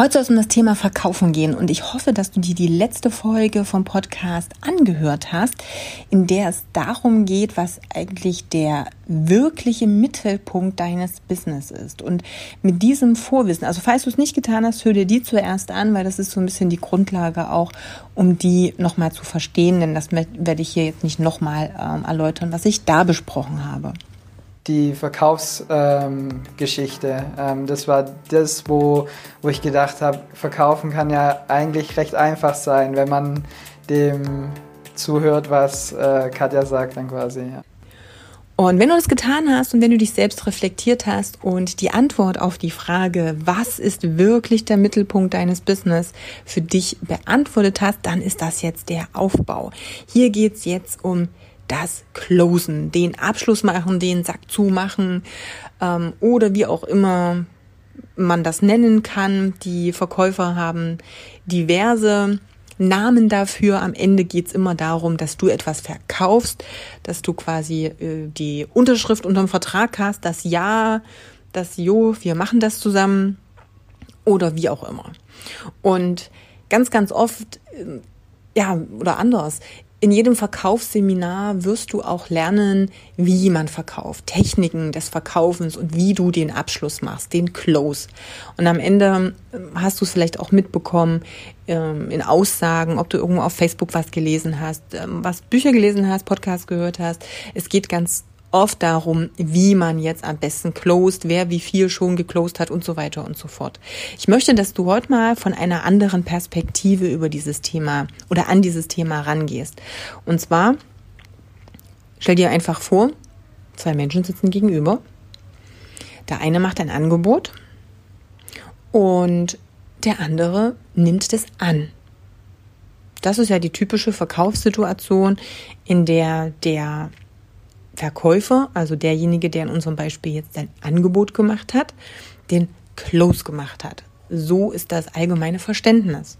Heute soll es um das Thema Verkaufen gehen und ich hoffe, dass du dir die letzte Folge vom Podcast angehört hast, in der es darum geht, was eigentlich der wirkliche Mittelpunkt deines Business ist. Und mit diesem Vorwissen, also falls du es nicht getan hast, hör dir die zuerst an, weil das ist so ein bisschen die Grundlage auch, um die nochmal zu verstehen, denn das werde ich hier jetzt nicht nochmal ähm, erläutern, was ich da besprochen habe die Verkaufsgeschichte. Ähm, ähm, das war das, wo, wo ich gedacht habe, verkaufen kann ja eigentlich recht einfach sein, wenn man dem zuhört, was äh, Katja sagt dann quasi. Ja. Und wenn du das getan hast und wenn du dich selbst reflektiert hast und die Antwort auf die Frage, was ist wirklich der Mittelpunkt deines Business, für dich beantwortet hast, dann ist das jetzt der Aufbau. Hier geht's jetzt um das Closen, den Abschluss machen, den Sack zumachen ähm, oder wie auch immer man das nennen kann. Die Verkäufer haben diverse Namen dafür. Am Ende geht's immer darum, dass du etwas verkaufst, dass du quasi äh, die Unterschrift unterm Vertrag hast, das Ja, das Jo, wir machen das zusammen oder wie auch immer. Und ganz, ganz oft, äh, ja, oder anders, in jedem Verkaufsseminar wirst du auch lernen, wie man verkauft, Techniken des Verkaufens und wie du den Abschluss machst, den Close. Und am Ende ähm, hast du es vielleicht auch mitbekommen ähm, in Aussagen, ob du irgendwo auf Facebook was gelesen hast, ähm, was Bücher gelesen hast, Podcasts gehört hast. Es geht ganz oft darum, wie man jetzt am besten closed, wer wie viel schon geclosed hat und so weiter und so fort. Ich möchte, dass du heute mal von einer anderen Perspektive über dieses Thema oder an dieses Thema rangehst. Und zwar, stell dir einfach vor, zwei Menschen sitzen gegenüber. Der eine macht ein Angebot und der andere nimmt es an. Das ist ja die typische Verkaufssituation, in der der Verkäufer, also derjenige, der in unserem Beispiel jetzt ein Angebot gemacht hat, den Close gemacht hat. So ist das allgemeine Verständnis.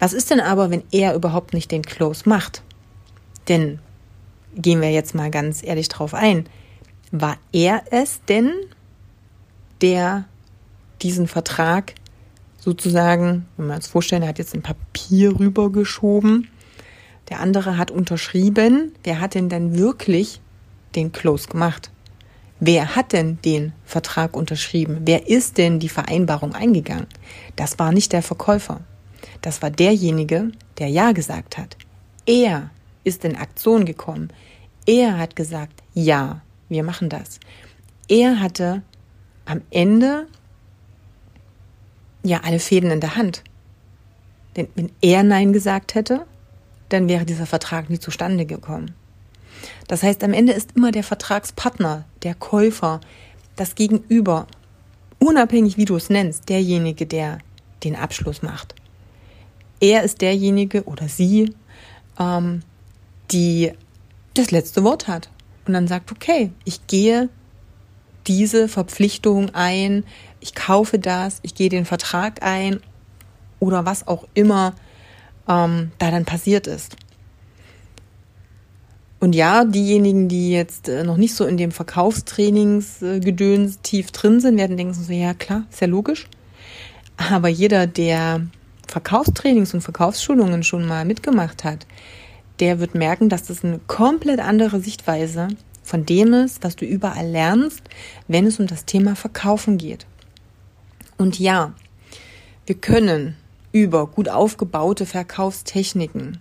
Was ist denn aber, wenn er überhaupt nicht den Close macht? Denn gehen wir jetzt mal ganz ehrlich drauf ein. War er es denn, der diesen Vertrag sozusagen, wenn wir uns vorstellen, er hat jetzt ein Papier rübergeschoben, der andere hat unterschrieben, wer hat denn dann wirklich den Close gemacht? Wer hat denn den Vertrag unterschrieben? Wer ist denn die Vereinbarung eingegangen? Das war nicht der Verkäufer. Das war derjenige, der Ja gesagt hat. Er ist in Aktion gekommen. Er hat gesagt, ja, wir machen das. Er hatte am Ende ja alle Fäden in der Hand. Denn wenn er Nein gesagt hätte, dann wäre dieser Vertrag nie zustande gekommen. Das heißt, am Ende ist immer der Vertragspartner, der Käufer, das Gegenüber, unabhängig wie du es nennst, derjenige, der den Abschluss macht. Er ist derjenige oder sie, ähm, die das letzte Wort hat und dann sagt, okay, ich gehe diese Verpflichtung ein, ich kaufe das, ich gehe den Vertrag ein oder was auch immer ähm, da dann passiert ist. Und ja, diejenigen, die jetzt äh, noch nicht so in dem Verkaufstrainingsgedöns tief drin sind, werden denken so, ja klar, ist ja logisch. Aber jeder, der Verkaufstrainings und Verkaufsschulungen schon mal mitgemacht hat, der wird merken, dass das eine komplett andere Sichtweise von dem ist, was du überall lernst, wenn es um das Thema Verkaufen geht. Und ja, wir können über gut aufgebaute Verkaufstechniken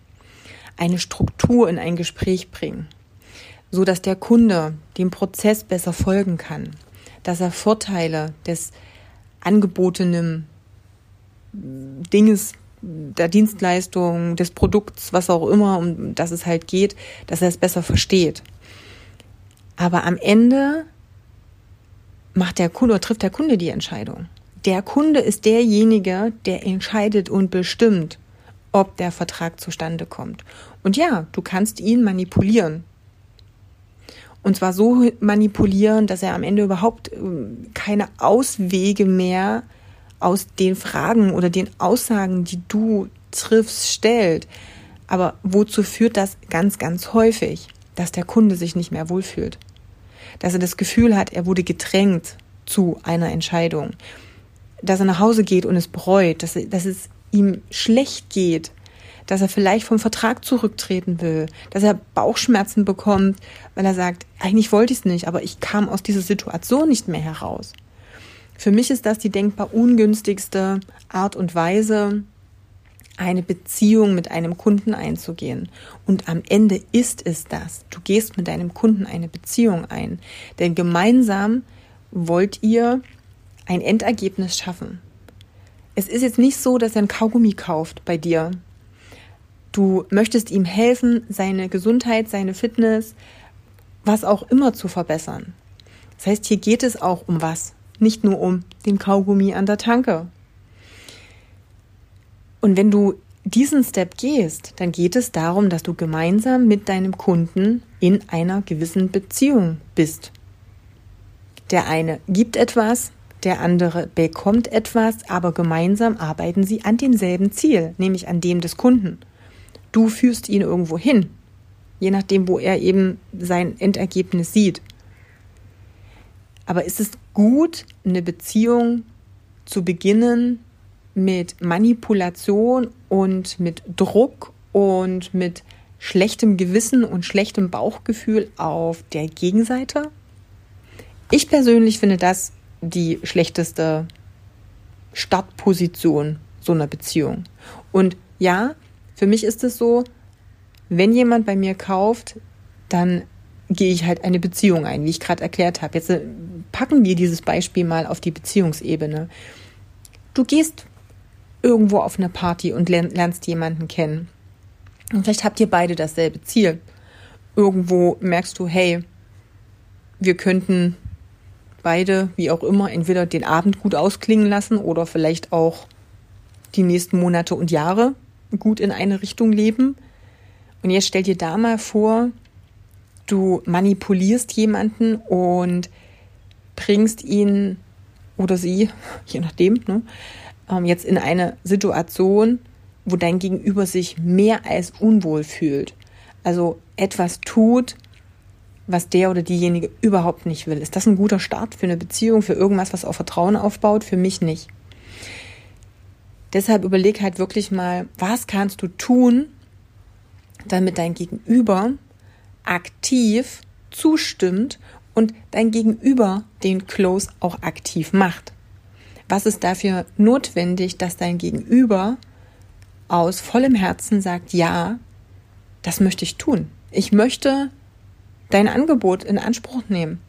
eine Struktur in ein Gespräch bringen, so dass der Kunde dem Prozess besser folgen kann, dass er Vorteile des angebotenen Dinges, der Dienstleistung, des Produkts, was auch immer, um das es halt geht, dass er es besser versteht. Aber am Ende macht der Kunde oder trifft der Kunde die Entscheidung. Der Kunde ist derjenige, der entscheidet und bestimmt, ob der Vertrag zustande kommt. Und ja, du kannst ihn manipulieren. Und zwar so manipulieren, dass er am Ende überhaupt ähm, keine Auswege mehr aus den Fragen oder den Aussagen, die du triffst, stellt. Aber wozu führt das ganz, ganz häufig? Dass der Kunde sich nicht mehr wohlfühlt. Dass er das Gefühl hat, er wurde gedrängt zu einer Entscheidung. Dass er nach Hause geht und es bereut, dass, dass es ihm schlecht geht, dass er vielleicht vom Vertrag zurücktreten will, dass er Bauchschmerzen bekommt, weil er sagt, eigentlich wollte ich es nicht, aber ich kam aus dieser Situation nicht mehr heraus. Für mich ist das die denkbar ungünstigste Art und Weise, eine Beziehung mit einem Kunden einzugehen. Und am Ende ist es das. Du gehst mit deinem Kunden eine Beziehung ein. Denn gemeinsam wollt ihr ein Endergebnis schaffen. Es ist jetzt nicht so, dass er ein Kaugummi kauft bei dir. Du möchtest ihm helfen, seine Gesundheit, seine Fitness, was auch immer zu verbessern. Das heißt, hier geht es auch um was, nicht nur um den Kaugummi an der Tanke. Und wenn du diesen Step gehst, dann geht es darum, dass du gemeinsam mit deinem Kunden in einer gewissen Beziehung bist. Der eine gibt etwas, der andere bekommt etwas, aber gemeinsam arbeiten sie an demselben Ziel, nämlich an dem des Kunden. Du führst ihn irgendwo hin, je nachdem, wo er eben sein Endergebnis sieht. Aber ist es gut, eine Beziehung zu beginnen mit Manipulation und mit Druck und mit schlechtem Gewissen und schlechtem Bauchgefühl auf der Gegenseite? Ich persönlich finde das die schlechteste Startposition so einer Beziehung. Und ja, für mich ist es so, wenn jemand bei mir kauft, dann gehe ich halt eine Beziehung ein, wie ich gerade erklärt habe. Jetzt äh, packen wir dieses Beispiel mal auf die Beziehungsebene. Du gehst irgendwo auf eine Party und lernst jemanden kennen. Und vielleicht habt ihr beide dasselbe Ziel. Irgendwo merkst du, hey, wir könnten beide, wie auch immer, entweder den Abend gut ausklingen lassen oder vielleicht auch die nächsten Monate und Jahre gut in eine Richtung leben. Und jetzt stell dir da mal vor, du manipulierst jemanden und bringst ihn oder sie, je nachdem, ne, ähm, jetzt in eine Situation, wo dein Gegenüber sich mehr als unwohl fühlt. Also etwas tut, was der oder diejenige überhaupt nicht will. Ist das ein guter Start für eine Beziehung, für irgendwas, was auf Vertrauen aufbaut? Für mich nicht. Deshalb überleg halt wirklich mal, was kannst du tun, damit dein Gegenüber aktiv zustimmt und dein Gegenüber den Close auch aktiv macht. Was ist dafür notwendig, dass dein Gegenüber aus vollem Herzen sagt, ja, das möchte ich tun. Ich möchte dein Angebot in Anspruch nehmen.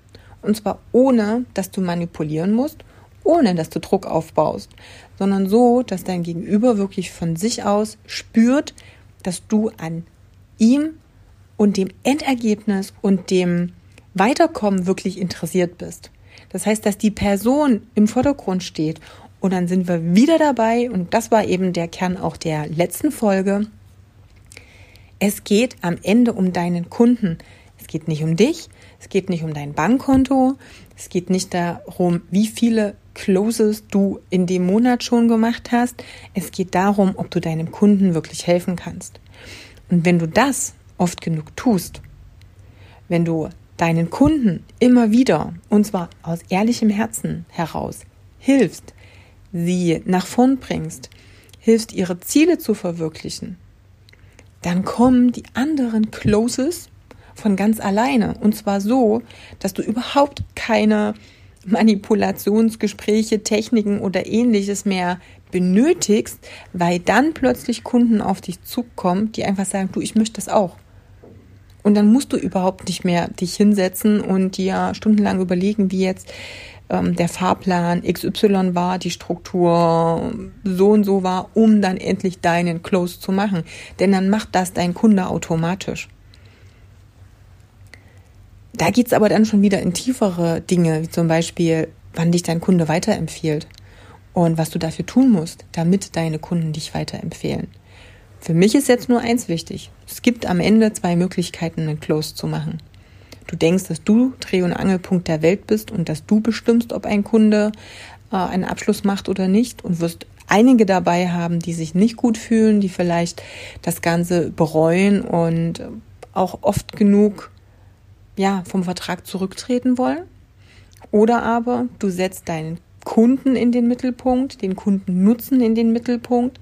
Und zwar ohne, dass du manipulieren musst, ohne dass du Druck aufbaust, sondern so, dass dein Gegenüber wirklich von sich aus spürt, dass du an ihm und dem Endergebnis und dem Weiterkommen wirklich interessiert bist. Das heißt, dass die Person im Vordergrund steht. Und dann sind wir wieder dabei, und das war eben der Kern auch der letzten Folge. Es geht am Ende um deinen Kunden. Es geht nicht um dich, es geht nicht um dein Bankkonto, es geht nicht darum, wie viele Closes du in dem Monat schon gemacht hast. Es geht darum, ob du deinem Kunden wirklich helfen kannst. Und wenn du das oft genug tust, wenn du deinen Kunden immer wieder, und zwar aus ehrlichem Herzen heraus, hilfst, sie nach vorn bringst, hilfst, ihre Ziele zu verwirklichen, dann kommen die anderen Closes von ganz alleine. Und zwar so, dass du überhaupt keine Manipulationsgespräche, Techniken oder ähnliches mehr benötigst, weil dann plötzlich Kunden auf dich zukommen, die einfach sagen, du, ich möchte das auch. Und dann musst du überhaupt nicht mehr dich hinsetzen und dir stundenlang überlegen, wie jetzt ähm, der Fahrplan XY war, die Struktur so und so war, um dann endlich deinen Close zu machen. Denn dann macht das dein Kunde automatisch. Da geht's aber dann schon wieder in tiefere Dinge, wie zum Beispiel, wann dich dein Kunde weiterempfiehlt und was du dafür tun musst, damit deine Kunden dich weiterempfehlen. Für mich ist jetzt nur eins wichtig. Es gibt am Ende zwei Möglichkeiten, einen Close zu machen. Du denkst, dass du Dreh- und Angelpunkt der Welt bist und dass du bestimmst, ob ein Kunde äh, einen Abschluss macht oder nicht und wirst einige dabei haben, die sich nicht gut fühlen, die vielleicht das Ganze bereuen und auch oft genug ja, vom Vertrag zurücktreten wollen. Oder aber du setzt deinen Kunden in den Mittelpunkt, den Kundennutzen in den Mittelpunkt,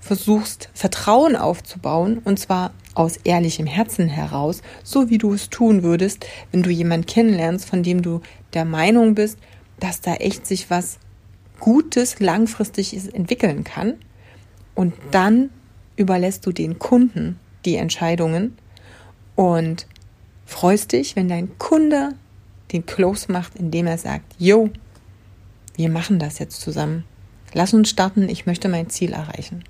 versuchst Vertrauen aufzubauen und zwar aus ehrlichem Herzen heraus, so wie du es tun würdest, wenn du jemanden kennenlernst, von dem du der Meinung bist, dass da echt sich was Gutes langfristig entwickeln kann. Und dann überlässt du den Kunden die Entscheidungen und freust dich, wenn dein Kunde den Close macht, indem er sagt, yo, wir machen das jetzt zusammen. Lass uns starten, ich möchte mein Ziel erreichen.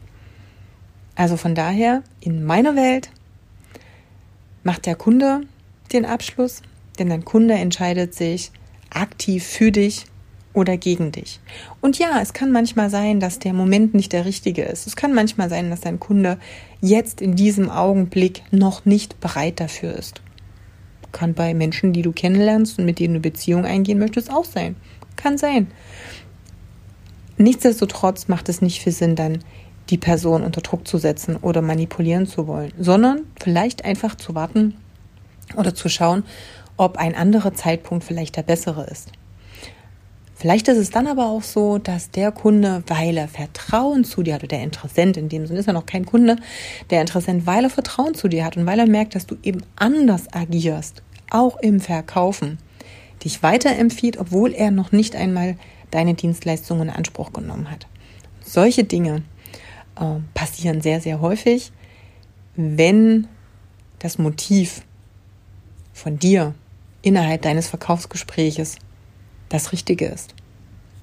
Also von daher, in meiner Welt macht der Kunde den Abschluss, denn dein Kunde entscheidet sich aktiv für dich oder gegen dich. Und ja, es kann manchmal sein, dass der Moment nicht der richtige ist. Es kann manchmal sein, dass dein Kunde jetzt in diesem Augenblick noch nicht bereit dafür ist. Kann bei Menschen, die du kennenlernst und mit denen du Beziehung eingehen möchtest, auch sein. Kann sein. Nichtsdestotrotz macht es nicht viel Sinn, dann die Person unter Druck zu setzen oder manipulieren zu wollen, sondern vielleicht einfach zu warten oder zu schauen, ob ein anderer Zeitpunkt vielleicht der bessere ist. Vielleicht ist es dann aber auch so, dass der Kunde, weil er Vertrauen zu dir hat, oder der Interessent, in dem Sinne ist er noch kein Kunde, der Interessent, weil er Vertrauen zu dir hat und weil er merkt, dass du eben anders agierst, auch im Verkaufen, dich weiterempfiehlt, obwohl er noch nicht einmal deine Dienstleistungen in Anspruch genommen hat. Solche Dinge äh, passieren sehr, sehr häufig, wenn das Motiv von dir innerhalb deines Verkaufsgespräches das Richtige ist.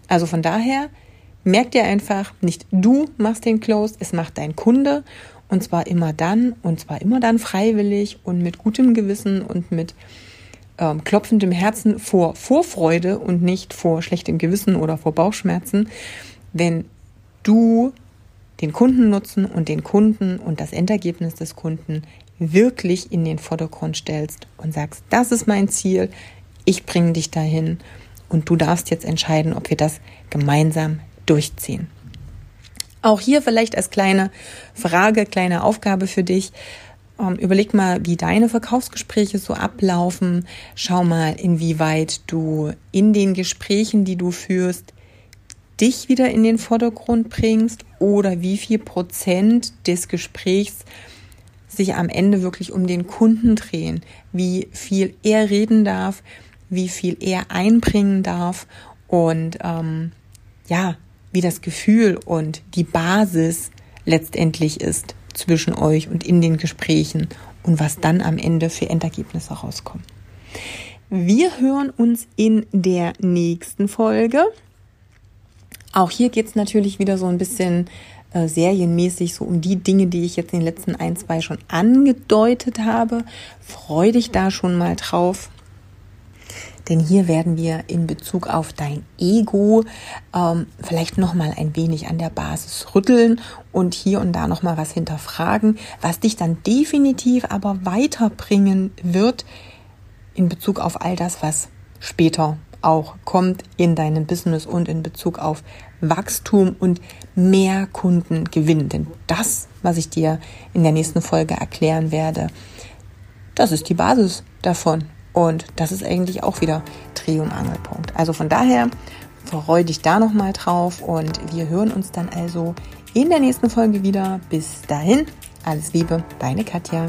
Also von daher merk dir einfach, nicht du machst den Close, es macht dein Kunde und zwar immer dann und zwar immer dann freiwillig und mit gutem Gewissen und mit ähm, klopfendem Herzen vor Vorfreude und nicht vor schlechtem Gewissen oder vor Bauchschmerzen, wenn du den Kundennutzen und den Kunden und das Endergebnis des Kunden wirklich in den Vordergrund stellst und sagst, das ist mein Ziel, ich bringe dich dahin und du darfst jetzt entscheiden, ob wir das gemeinsam durchziehen. Auch hier vielleicht als kleine Frage, kleine Aufgabe für dich. Ähm, überleg mal, wie deine Verkaufsgespräche so ablaufen. Schau mal, inwieweit du in den Gesprächen, die du führst, dich wieder in den Vordergrund bringst oder wie viel Prozent des Gesprächs sich am Ende wirklich um den Kunden drehen, wie viel er reden darf, wie viel er einbringen darf und ähm, ja, wie das Gefühl und die Basis letztendlich ist zwischen euch und in den Gesprächen und was dann am Ende für Endergebnisse rauskommen. Wir hören uns in der nächsten Folge. Auch hier geht es natürlich wieder so ein bisschen äh, serienmäßig so um die Dinge, die ich jetzt in den letzten ein, zwei schon angedeutet habe. Freu dich da schon mal drauf. Denn hier werden wir in Bezug auf dein Ego ähm, vielleicht noch mal ein wenig an der Basis rütteln und hier und da noch mal was hinterfragen, was dich dann definitiv aber weiterbringen wird in Bezug auf all das, was später auch kommt in deinem Business und in Bezug auf Wachstum und mehr Kunden gewinnen. Denn das, was ich dir in der nächsten Folge erklären werde, das ist die Basis davon. Und das ist eigentlich auch wieder Dreh- und Angelpunkt. Also von daher freue dich da nochmal drauf und wir hören uns dann also in der nächsten Folge wieder. Bis dahin, alles Liebe, deine Katja.